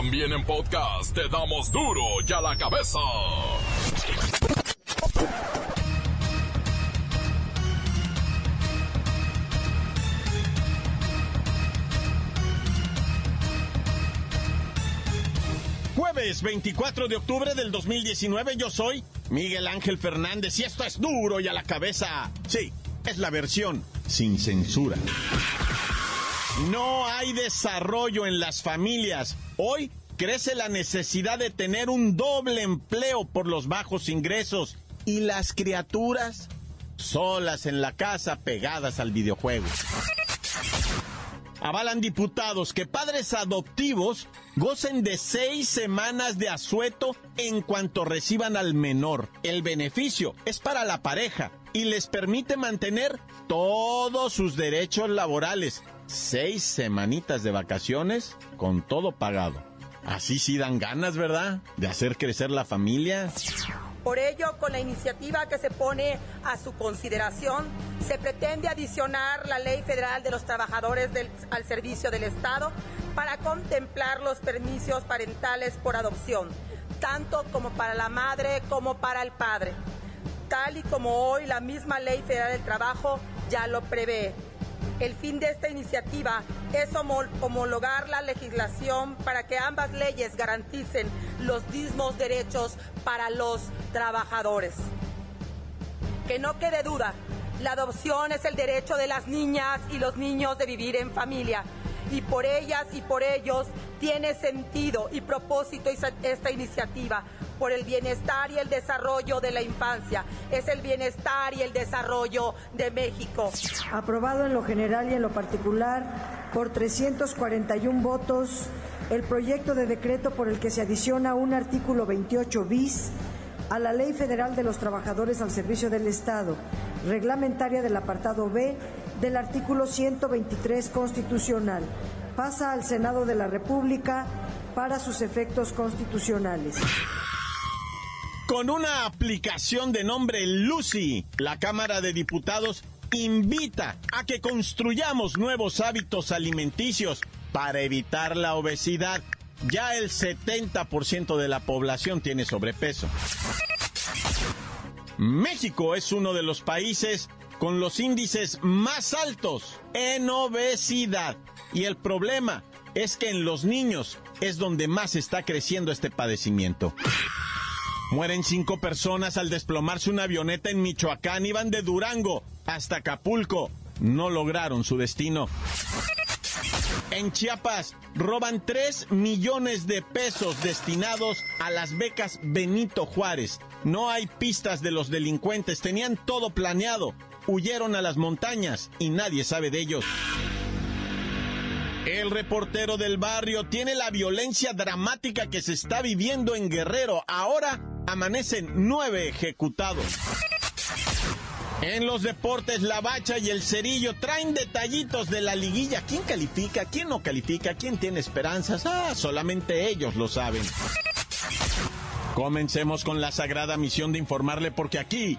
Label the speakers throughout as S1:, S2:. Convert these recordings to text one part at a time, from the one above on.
S1: También en podcast te damos duro y a la cabeza.
S2: Jueves 24 de octubre del 2019 yo soy Miguel Ángel Fernández y esto es duro y a la cabeza. Sí, es la versión sin censura. No hay desarrollo en las familias. Hoy crece la necesidad de tener un doble empleo por los bajos ingresos y las criaturas solas en la casa pegadas al videojuego. Avalan diputados que padres adoptivos gocen de seis semanas de asueto en cuanto reciban al menor. El beneficio es para la pareja y les permite mantener todos sus derechos laborales. Seis semanitas de vacaciones con todo pagado. Así sí dan ganas, ¿verdad? De hacer crecer la familia.
S3: Por ello, con la iniciativa que se pone a su consideración, se pretende adicionar la Ley Federal de los Trabajadores al Servicio del Estado para contemplar los permisos parentales por adopción, tanto como para la madre como para el padre, tal y como hoy la misma Ley Federal del Trabajo ya lo prevé. El fin de esta iniciativa es homologar la legislación para que ambas leyes garanticen los mismos derechos para los trabajadores. Que no quede duda, la adopción es el derecho de las niñas y los niños de vivir en familia y por ellas y por ellos tiene sentido y propósito esta iniciativa por el bienestar y el desarrollo de la infancia. Es el bienestar y el desarrollo de México.
S4: Aprobado en lo general y en lo particular por 341 votos el proyecto de decreto por el que se adiciona un artículo 28 bis a la Ley Federal de los Trabajadores al Servicio del Estado, reglamentaria del apartado B del artículo 123 constitucional. Pasa al Senado de la República para sus efectos constitucionales.
S2: Con una aplicación de nombre Lucy, la Cámara de Diputados invita a que construyamos nuevos hábitos alimenticios para evitar la obesidad. Ya el 70% de la población tiene sobrepeso. México es uno de los países con los índices más altos en obesidad. Y el problema es que en los niños es donde más está creciendo este padecimiento. Mueren cinco personas al desplomarse una avioneta en Michoacán. Iban de Durango hasta Acapulco. No lograron su destino. En Chiapas roban 3 millones de pesos destinados a las becas Benito Juárez. No hay pistas de los delincuentes, tenían todo planeado. Huyeron a las montañas y nadie sabe de ellos. El reportero del barrio tiene la violencia dramática que se está viviendo en Guerrero. Ahora amanecen nueve ejecutados. En los deportes, la bacha y el cerillo traen detallitos de la liguilla. ¿Quién califica? ¿Quién no califica? ¿Quién tiene esperanzas? Ah, solamente ellos lo saben. Comencemos con la sagrada misión de informarle porque aquí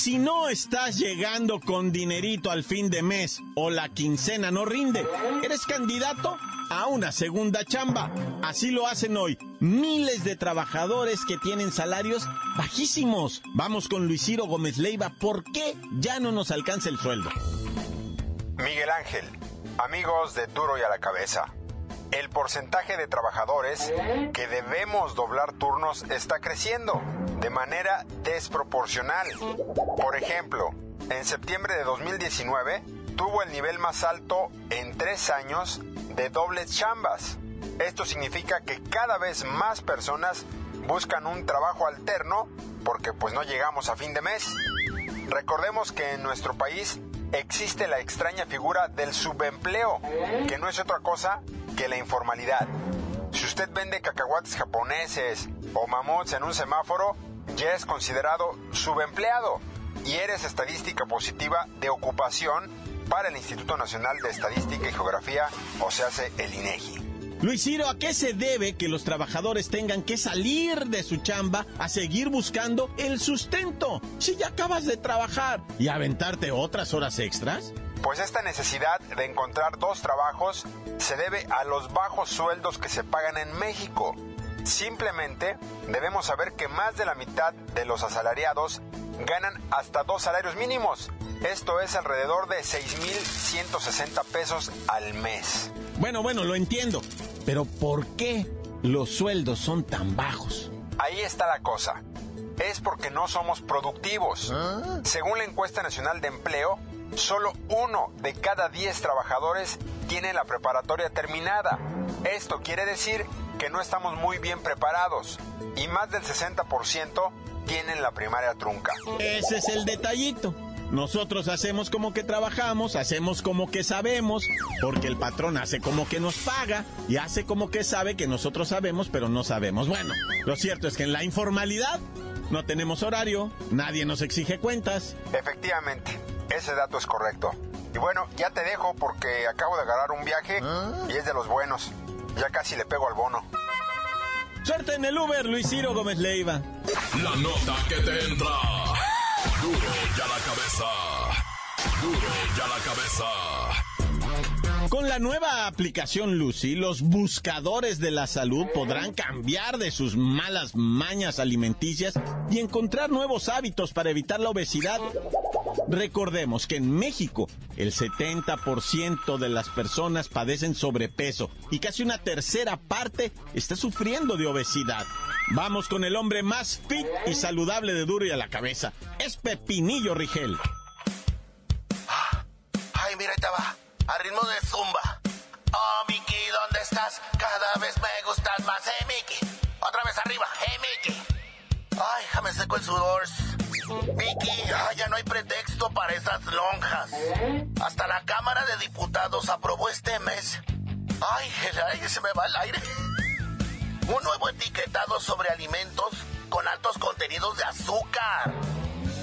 S2: Si no estás llegando con dinerito al fin de mes o la quincena no rinde, eres candidato a una segunda chamba. Así lo hacen hoy miles de trabajadores que tienen salarios bajísimos. Vamos con Luis Ciro Gómez Leiva. ¿Por qué ya no nos alcanza el sueldo?
S5: Miguel Ángel, amigos de Duro y a la Cabeza el porcentaje de trabajadores que debemos doblar turnos está creciendo de manera desproporcional. Por ejemplo, en septiembre de 2019 tuvo el nivel más alto en tres años de dobles chambas. Esto significa que cada vez más personas buscan un trabajo alterno porque pues no llegamos a fin de mes. Recordemos que en nuestro país existe la extraña figura del subempleo, que no es otra cosa que la informalidad. Si usted vende cacahuates japoneses o mamuts en un semáforo, ya es considerado subempleado y eres estadística positiva de ocupación para el Instituto Nacional de Estadística y Geografía, o se hace el INEGI.
S2: Luis Ciro, ¿a qué se debe que los trabajadores tengan que salir de su chamba a seguir buscando el sustento? Si ya acabas de trabajar y aventarte otras horas extras.
S5: Pues esta necesidad de encontrar dos trabajos se debe a los bajos sueldos que se pagan en México. Simplemente debemos saber que más de la mitad de los asalariados ganan hasta dos salarios mínimos. Esto es alrededor de 6.160 pesos al mes.
S2: Bueno, bueno, lo entiendo. Pero ¿por qué los sueldos son tan bajos?
S5: Ahí está la cosa. Es porque no somos productivos. Según la encuesta nacional de empleo, solo uno de cada diez trabajadores tiene la preparatoria terminada. Esto quiere decir que no estamos muy bien preparados y más del 60% tienen la primaria trunca.
S2: Ese es el detallito. Nosotros hacemos como que trabajamos, hacemos como que sabemos, porque el patrón hace como que nos paga y hace como que sabe que nosotros sabemos, pero no sabemos. Bueno, lo cierto es que en la informalidad no tenemos horario, nadie nos exige cuentas.
S5: Efectivamente, ese dato es correcto. Y bueno, ya te dejo porque acabo de agarrar un viaje y es de los buenos. Ya casi le pego al bono.
S2: Suerte en el Uber, Luis Ciro Gómez Leiva.
S1: La nota que te entra. Duro ya la cabeza. Duro ya la cabeza.
S2: Con la nueva aplicación Lucy, los buscadores de la salud podrán cambiar de sus malas mañas alimenticias y encontrar nuevos hábitos para evitar la obesidad. Recordemos que en México el 70% de las personas padecen sobrepeso y casi una tercera parte está sufriendo de obesidad. Vamos con el hombre más fit y saludable de duro y a la cabeza. Es Pepinillo Rigel.
S6: Ay, mira, ahí te va. A ritmo de zumba. Oh, Miki, ¿dónde estás? Cada vez me gustas más, eh, Miki. Otra vez arriba, eh, Miki. Ay, déjame seco el sudor. Ay, ya no hay pretexto para esas lonjas. Hasta la Cámara de Diputados aprobó este mes. Ay, el aire se me va el aire. Un nuevo etiquetado sobre alimentos con altos contenidos de azúcar.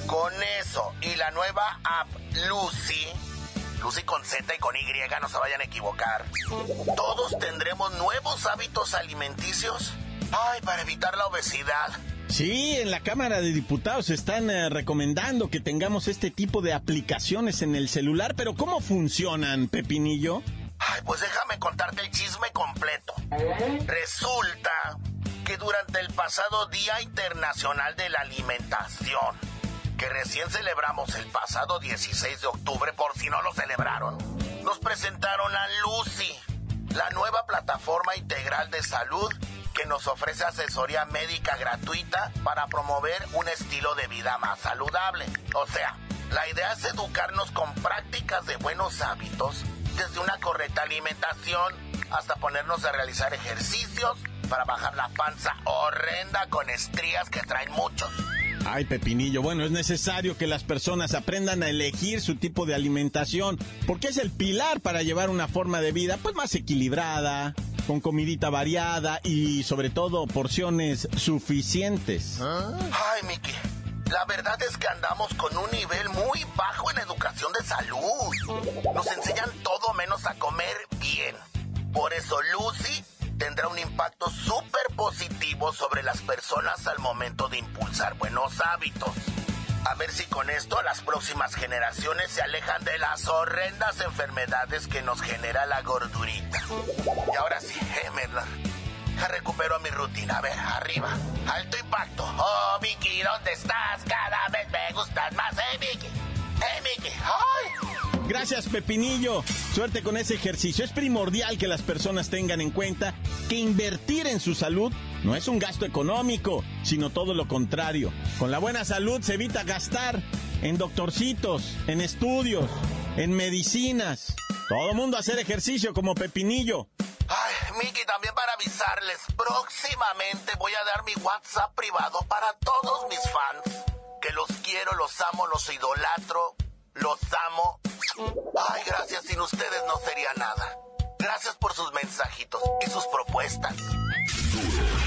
S6: Con eso y la nueva app Lucy, Lucy con Z y con Y, no se vayan a equivocar. Todos tendremos nuevos hábitos alimenticios. Ay, para evitar la obesidad.
S2: Sí, en la Cámara de Diputados están eh, recomendando que tengamos este tipo de aplicaciones en el celular, pero ¿cómo funcionan, Pepinillo?
S6: Ay, pues déjame contarte el chisme completo. Resulta que durante el pasado Día Internacional de la Alimentación, que recién celebramos el pasado 16 de octubre, por si no lo celebraron, nos presentaron a Lucy, la nueva plataforma integral de salud que nos ofrece asesoría médica gratuita para promover un estilo de vida más saludable. O sea, la idea es educarnos con prácticas de buenos hábitos, desde una correcta alimentación hasta ponernos a realizar ejercicios para bajar la panza horrenda con estrías que traen muchos.
S2: Ay, Pepinillo, bueno, es necesario que las personas aprendan a elegir su tipo de alimentación, porque es el pilar para llevar una forma de vida pues más equilibrada, con comidita variada y sobre todo porciones suficientes.
S6: Ay, Miki, la verdad es que andamos con un nivel muy bajo en educación de salud. Nos enseñan todo menos a comer bien. Por eso Lucy tendrá un impacto súper positivo sobre las personas al momento de impulsar buenos hábitos. A ver si con esto las próximas generaciones se alejan de las horrendas enfermedades que nos genera la gordurita. Y ahora sí, eh, Merla, recupero mi rutina. A ver, arriba, alto impacto. Oh, Vicky, ¿dónde estás? Cada vez me gustas más, eh, Vicky. Eh, Vicky, ay.
S2: Gracias, Pepinillo. Suerte con ese ejercicio. Es primordial que las personas tengan en cuenta que invertir en su salud no es un gasto económico, sino todo lo contrario. Con la buena salud se evita gastar en doctorcitos, en estudios, en medicinas. Todo mundo hacer ejercicio como Pepinillo.
S6: Ay, Miki, también para avisarles, próximamente voy a dar mi WhatsApp privado para todos mis fans. Que los quiero, los amo, los idolatro, los amo pasaría nada. Gracias por sus mensajitos y sus propuestas.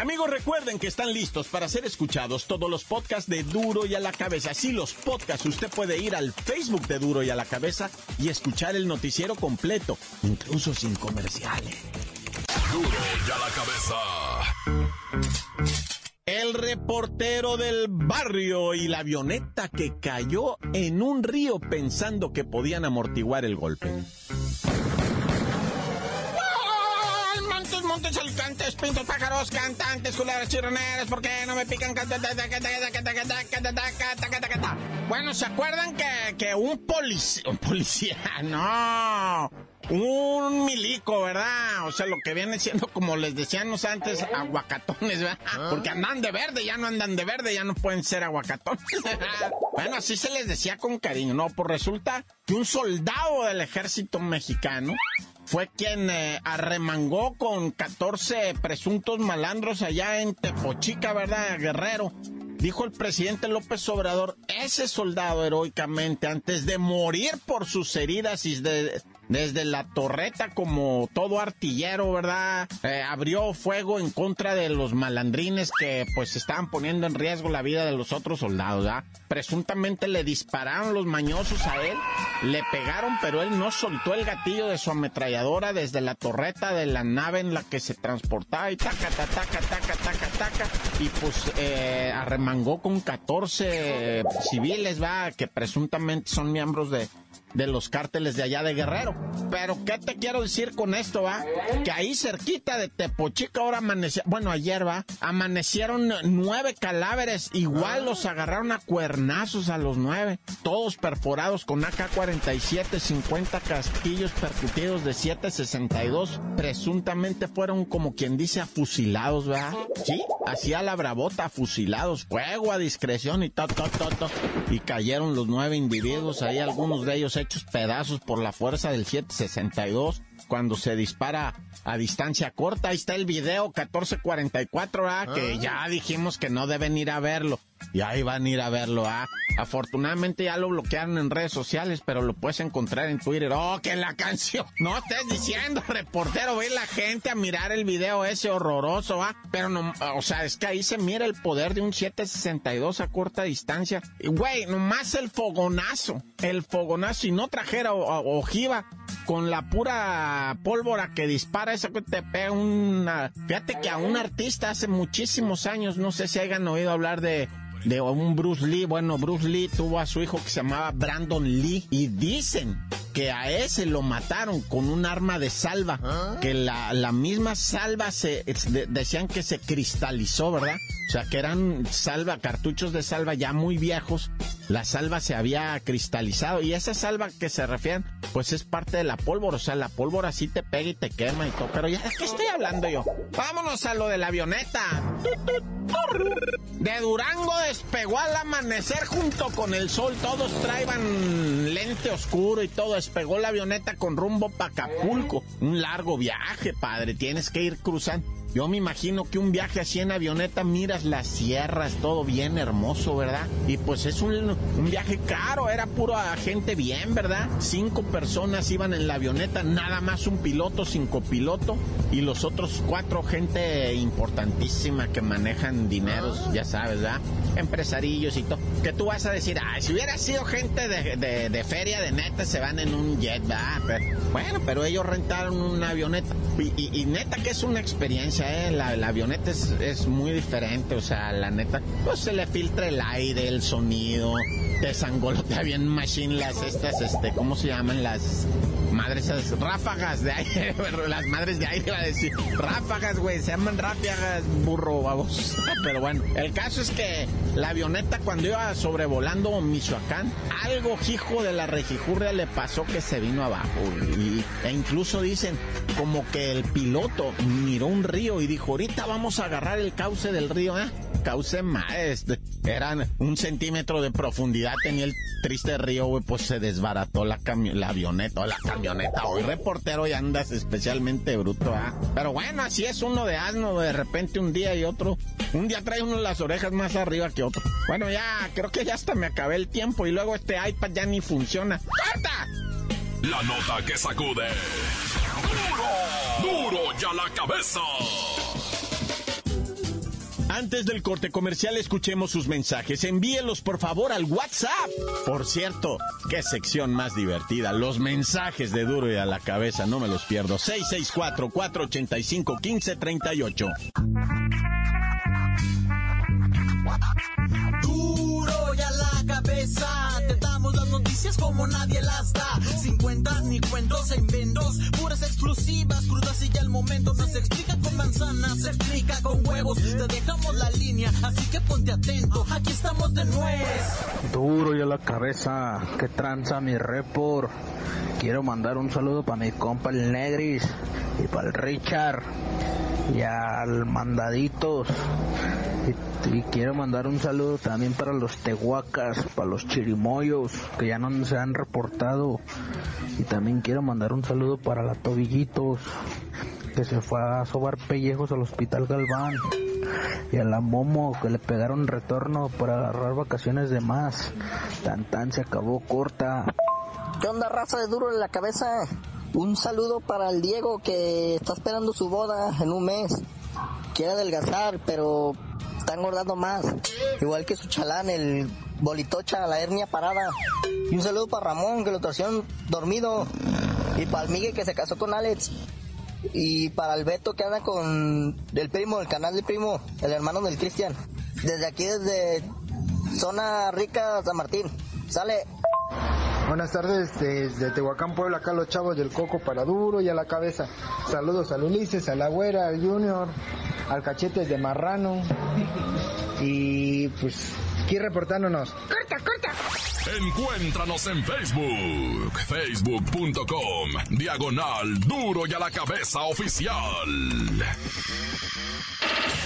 S2: Amigos, recuerden que están listos para ser escuchados todos los podcasts de Duro y a la Cabeza. Sí, los podcasts, usted puede ir al Facebook de Duro y a la Cabeza y escuchar el noticiero completo, incluso sin comerciales.
S1: Duro y a la cabeza.
S2: El reportero del barrio y la avioneta que cayó en un río pensando que podían amortiguar el golpe. Montes, alicantes, pintos, pájaros, cantantes, culeras, chirroneras, ¿por qué no me pican? Bueno, ¿se acuerdan que, que un policía, un policía, no, un milico, ¿verdad? O sea, lo que viene siendo, como les decíamos antes, aguacatones, ¿verdad? Porque andan de verde, ya no andan de verde, ya no pueden ser aguacatones. bueno, así se les decía con cariño, ¿no? Pues resulta que un soldado del ejército mexicano fue quien eh, arremangó con 14 presuntos malandros allá en Tepochica, ¿verdad, Guerrero? Dijo el presidente López Obrador, ese soldado heroicamente, antes de morir por sus heridas y de, desde la torreta como todo artillero, ¿verdad? Eh, abrió fuego en contra de los malandrines que pues estaban poniendo en riesgo la vida de los otros soldados, ¿verdad? Presuntamente le dispararon los mañosos a él, le pegaron, pero él no soltó el gatillo de su ametralladora desde la torreta de la nave en la que se transportaba y taca, taca, taca, taca, taca, taca, y pues eh, arremangó con 14 civiles, ¿va? Que presuntamente son miembros de, de los cárteles de allá de Guerrero. Pero, ¿qué te quiero decir con esto, va? Que ahí cerquita de Tepochica ahora amanecieron, bueno, ayer va, amanecieron nueve cadáveres, igual los agarraron a cuernazos a los nueve, todos perforados con AK-47, 50 casquillos percutidos de 7.62, presuntamente fueron como quien dice afusilados, ¿verdad? Sí, hacía la bravota, fusilados, fuego a discreción y todo, todo, todo, y cayeron los nueve individuos, ahí algunos de ellos hechos pedazos por la fuerza del 762 cuando se dispara a distancia corta. Ahí está el video 1444, ¿ah? que ya dijimos que no deben ir a verlo. Y ahí van a ir a verlo, ¿ah? Afortunadamente ya lo bloquearon en redes sociales, pero lo puedes encontrar en Twitter. ¡Oh, que la canción! No estés diciendo, reportero, ve la gente a mirar el video ese horroroso, ¿ah? Pero no, o sea, es que ahí se mira el poder de un 762 a corta distancia. Y, güey, nomás el fogonazo, el fogonazo, y no trajera ojiva con la pura pólvora que dispara, eso que te pega una... Fíjate que a un artista hace muchísimos años, no sé si hayan oído hablar de de un Bruce Lee. Bueno, Bruce Lee tuvo a su hijo que se llamaba Brandon Lee y dicen que a ese lo mataron con un arma de salva, que la, la misma salva se decían que se cristalizó, ¿verdad? O sea, que eran salva, cartuchos de salva ya muy viejos. La salva se había cristalizado y esa salva que se refieren, pues es parte de la pólvora. O sea, la pólvora sí te pega y te quema y todo. Pero ya, ¿de qué estoy hablando yo? Vámonos a lo de la avioneta. De Durango despegó al amanecer junto con el sol. Todos traían lente oscuro y todo. Despegó la avioneta con rumbo para Acapulco. Un largo viaje, padre. Tienes que ir cruzando. Yo me imagino que un viaje así en avioneta, miras las sierras, todo bien hermoso, ¿verdad? Y pues es un, un viaje caro, era puro gente bien, ¿verdad? Cinco personas iban en la avioneta, nada más un piloto, cinco piloto, y los otros cuatro gente importantísima que manejan dineros, ya sabes, ¿verdad? Empresarillos y todo. Que tú vas a decir, ay, si hubiera sido gente de, de, feria de neta, se van en un jet, ¿verdad? bueno, pero ellos rentaron una avioneta. Y neta que es una experiencia ¿eh? la, avioneta es, muy diferente, o sea, la neta, pues se le filtra el aire, el sonido, te sangolotea bien machine las estas, este, ¿cómo se llaman? Las madre esas ráfagas de aire, las madres de aire iba a decir, ráfagas, güey, se llaman ráfagas, burro, vamos. Pero bueno, el caso es que la avioneta cuando iba sobrevolando Michoacán, algo hijo de la regijurria le pasó que se vino abajo. Y, e incluso dicen como que el piloto miró un río y dijo, ahorita vamos a agarrar el cauce del río, ¿eh? Cauce más, este, eran un centímetro de profundidad, tenía el triste río, güey, pues se desbarató la, la avioneta, la camioneta. Hoy reportero y andas especialmente bruto, ¿ah? Pero bueno, así es uno de asno, de repente un día y otro. Un día trae uno las orejas más arriba que otro. Bueno, ya, creo que ya hasta me acabé el tiempo y luego este iPad ya ni funciona. ¡Corta!
S1: La nota que sacude. ¡Duro! ¡Duro ya la cabeza!
S2: Antes del corte comercial escuchemos sus mensajes. Envíelos por favor al WhatsApp. Por cierto, qué sección más divertida. Los mensajes de Duro y a la cabeza, no me los pierdo. 664-485-1538.
S7: Noticias como nadie las da. Sin cuentas ni cuentos en vendos, puras exclusivas, crudas y ya el momento. No se explica con manzanas, se explica con huevos. Te dejamos la línea, así que ponte atento. Aquí estamos de nuez.
S8: Duro y a la cabeza, que tranza mi report. Quiero mandar un saludo para mi compa el Negris y para el Richard y al Mandaditos. Y, quiero mandar un saludo también para los Tehuacas, para los Chirimoyos, que ya no se han reportado. Y también quiero mandar un saludo para la Tobillitos, que se fue a sobar pellejos al Hospital Galván. Y a la Momo, que le pegaron retorno para agarrar vacaciones de más. Tan tan se acabó corta.
S9: ¿Qué onda, raza de duro en la cabeza? Un saludo para el Diego que está esperando su boda en un mes. Quiere adelgazar, pero está engordando más. Igual que su chalán, el bolitocha, la hernia parada. Y un saludo para Ramón, que lo trajeron dormido. Y para el Miguel, que se casó con Alex. Y para el Beto, que anda con el primo, el canal del primo, el hermano del Cristian. Desde aquí, desde Zona Rica, San Martín. Sale.
S10: Buenas tardes desde Tehuacán, Puebla, acá los chavos del Coco para duro y a la cabeza. Saludos al Ulises, a la Güera, al Junior, al Cachetes de Marrano. Y pues aquí reportándonos.
S1: ¡Corta, corta! Encuéntranos en Facebook, facebook.com, diagonal duro y a la cabeza oficial.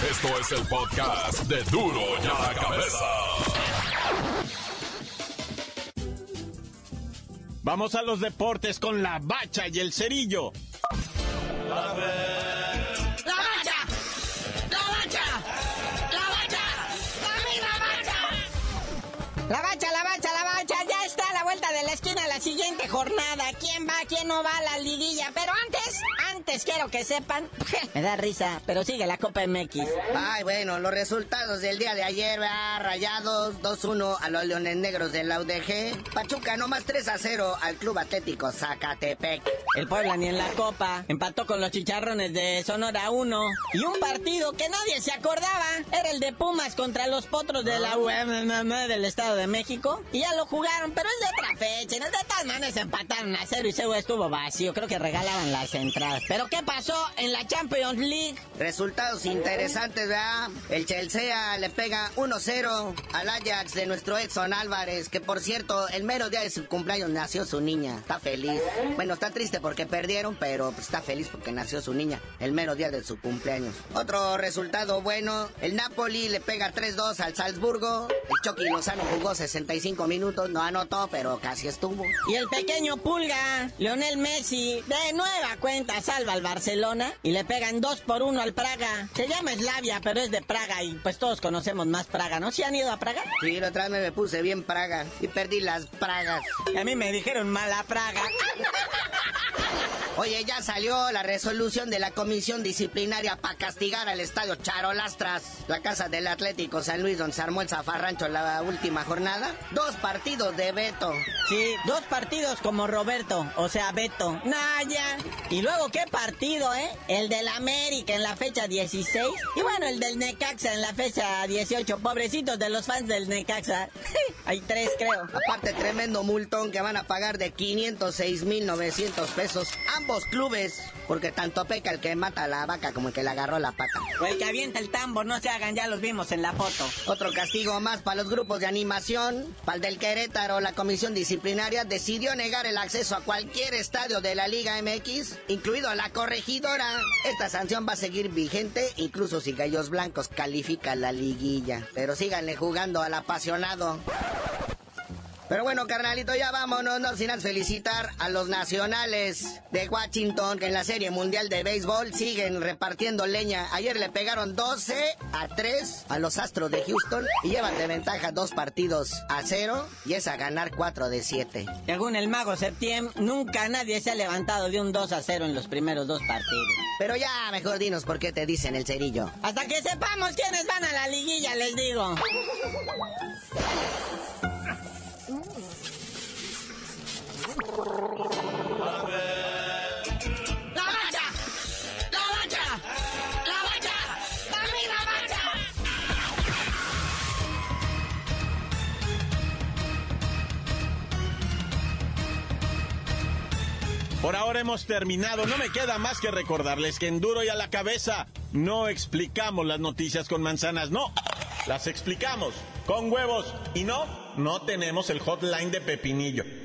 S1: Esto es el podcast de duro y a la cabeza.
S2: Vamos a los deportes con la bacha y el cerillo.
S7: ¡La bacha! ¡La bacha! ¡La bacha! ¡La bacha!
S11: La bacha, la bacha, la bacha. Ya está a la vuelta de la esquina la siguiente jornada. ¿Quién va, quién no va a la liguilla? Pero antes, antes quiero que sepan. Me da risa, pero sigue la Copa MX.
S12: Ay, bueno, los resultados del día de ayer, ¿verdad? Rayados 2-1 a los Leones Negros de la UDG. Pachuca nomás 3-0 al Club Atlético Zacatepec.
S11: El Puebla ni en la Copa. Empató con los Chicharrones de Sonora 1. Y un partido que nadie se acordaba. Era el de Pumas contra los Potros de la UEM del Estado de México. Y ya lo jugaron, pero es de otra fecha. De todas maneras empataron a cero y cero estuvo vacío. Creo que regalaban las entradas. Pero ¿qué pasó en la Champions League?
S12: Resultados interesantes, ¿verdad? El Chelsea le pega 1-0 al Ajax de nuestro Edson Álvarez, que por cierto, el mero día de su cumpleaños nació su niña. Está feliz. Bueno, está triste porque perdieron, pero pues, está feliz porque nació su niña. El mero día de su cumpleaños. Otro resultado bueno, el Napoli le pega 3-2 al Salzburgo. El Chucky Lozano jugó 65 minutos, no anotó, pero casi estuvo.
S11: Y el pequeño Pulga, Leonel Messi, de nueva cuenta salva al Barcelona y le pegan 2 por 1 al Praga. Se llama Slavia, pero es de Praga y pues todos conocemos más Praga, ¿no? ¿Sí han ido a Praga?
S12: Sí, la otra vez me puse bien Praga y perdí las Pragas.
S11: A mí me dijeron mala Praga.
S12: Oye, ya salió la resolución de la comisión disciplinaria para castigar al estadio Charolastras, la casa del Atlético San Luis, donde se armó el zafarrancho la última jornada. Dos partidos de Beto.
S11: Sí, dos partidos como Roberto, o sea, Beto. Naya. Y luego, ¿qué partido, eh? El del América en la fecha 16. Y bueno, el del Necaxa en la fecha 18. Pobrecitos de los fans del Necaxa. Hay tres, creo.
S12: Aparte, tremendo multón que van a pagar de 506.900 pesos ambos clubes. Porque tanto peca el que mata a la vaca como el que le agarró la pata.
S11: O el que avienta el tambor, no se hagan, ya los vimos en la foto.
S12: Otro castigo más para los grupos de animación. Para el del Querétaro, la comisión disciplinaria decidió negar el acceso a cualquier estadio de la Liga MX, incluido a la corregidora. Esta sanción va a seguir vigente, incluso si Gallos Blancos califica la liguilla. Pero síganle jugando al apasionado. Pero bueno, carnalito, ya vámonos, no sin felicitar a los nacionales de Washington que en la Serie Mundial de Béisbol siguen repartiendo leña. Ayer le pegaron 12 a 3 a los Astros de Houston y llevan de ventaja dos partidos a cero y es a ganar 4 de 7.
S11: Según el mago Septiembre, nunca nadie se ha levantado de un 2 a 0 en los primeros dos partidos.
S12: Pero ya, mejor dinos por qué te dicen el cerillo.
S11: Hasta que sepamos quiénes van a la liguilla, les digo.
S2: Por ahora hemos terminado. No me queda más que recordarles que en duro y a la cabeza no explicamos las noticias con manzanas, no. Las explicamos con huevos y no, no tenemos el hotline de Pepinillo.